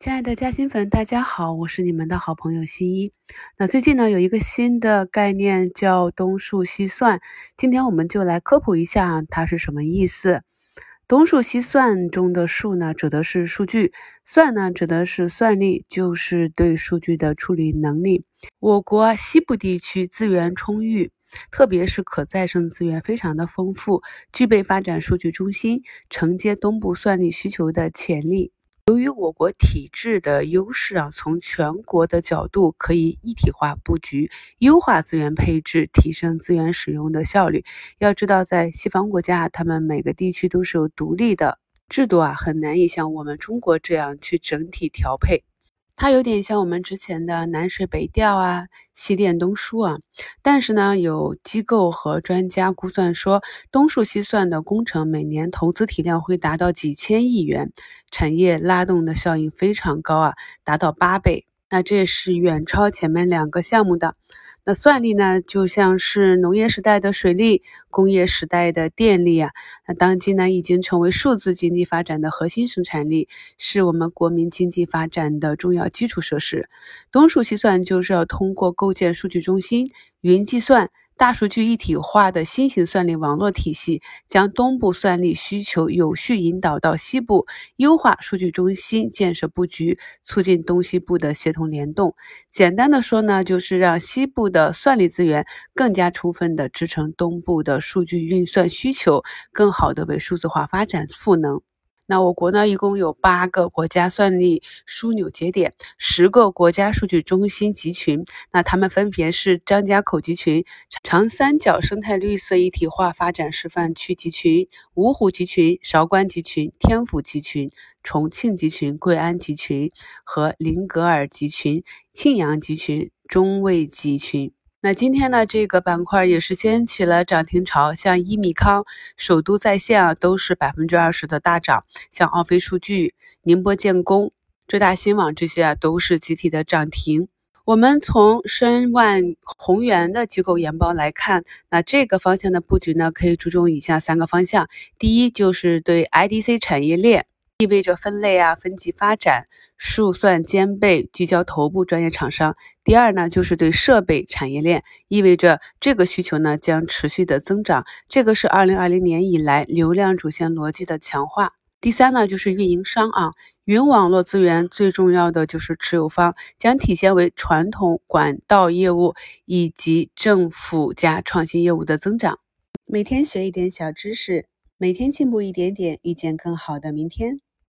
亲爱的嘉兴粉，大家好，我是你们的好朋友新一。那最近呢，有一个新的概念叫东数西算，今天我们就来科普一下它是什么意思。东数西算中的数呢，指的是数据；算呢，指的是算力，就是对数据的处理能力。我国西部地区资源充裕，特别是可再生资源非常的丰富，具备发展数据中心、承接东部算力需求的潜力。由于我国体制的优势啊，从全国的角度可以一体化布局，优化资源配置，提升资源使用的效率。要知道，在西方国家，他们每个地区都是有独立的制度啊，很难以像我们中国这样去整体调配。它有点像我们之前的南水北调啊，西电东输啊。但是呢，有机构和专家估算说，东数西算的工程每年投资体量会达到几千亿元，产业拉动的效应非常高啊，达到八倍。那这也是远超前面两个项目的。那算力呢，就像是农业时代的水利，工业时代的电力啊。那当今呢，已经成为数字经济发展的核心生产力，是我们国民经济发展的重要基础设施。东数西算就是要通过构建数据中心、云计算。大数据一体化的新型算力网络体系，将东部算力需求有序引导到西部，优化数据中心建设布局，促进东西部的协同联动。简单的说呢，就是让西部的算力资源更加充分的支撑东部的数据运算需求，更好的为数字化发展赋能。那我国呢，一共有八个国家算力枢纽节点，十个国家数据中心集群。那它们分别是张家口集群、长三角生态绿色一体化发展示范区集群、芜湖集群、韶关集群、天府集群、重庆集群、贵安集群和林格尔集群、庆阳集群、中卫集群。那今天呢，这个板块也是掀起了涨停潮，像一米康、首都在线啊，都是百分之二十的大涨；像奥飞数据、宁波建工、浙大新网这些啊，都是集体的涨停。我们从申万宏源的机构研报来看，那这个方向的布局呢，可以注重以下三个方向：第一，就是对 IDC 产业链，意味着分类啊、分级发展。数算兼备，聚焦头部专业厂商。第二呢，就是对设备产业链，意味着这个需求呢将持续的增长。这个是二零二零年以来流量主线逻辑的强化。第三呢，就是运营商啊，云网络资源最重要的就是持有方，将体现为传统管道业务以及政府加创新业务的增长。每天学一点小知识，每天进步一点点，遇见更好的明天。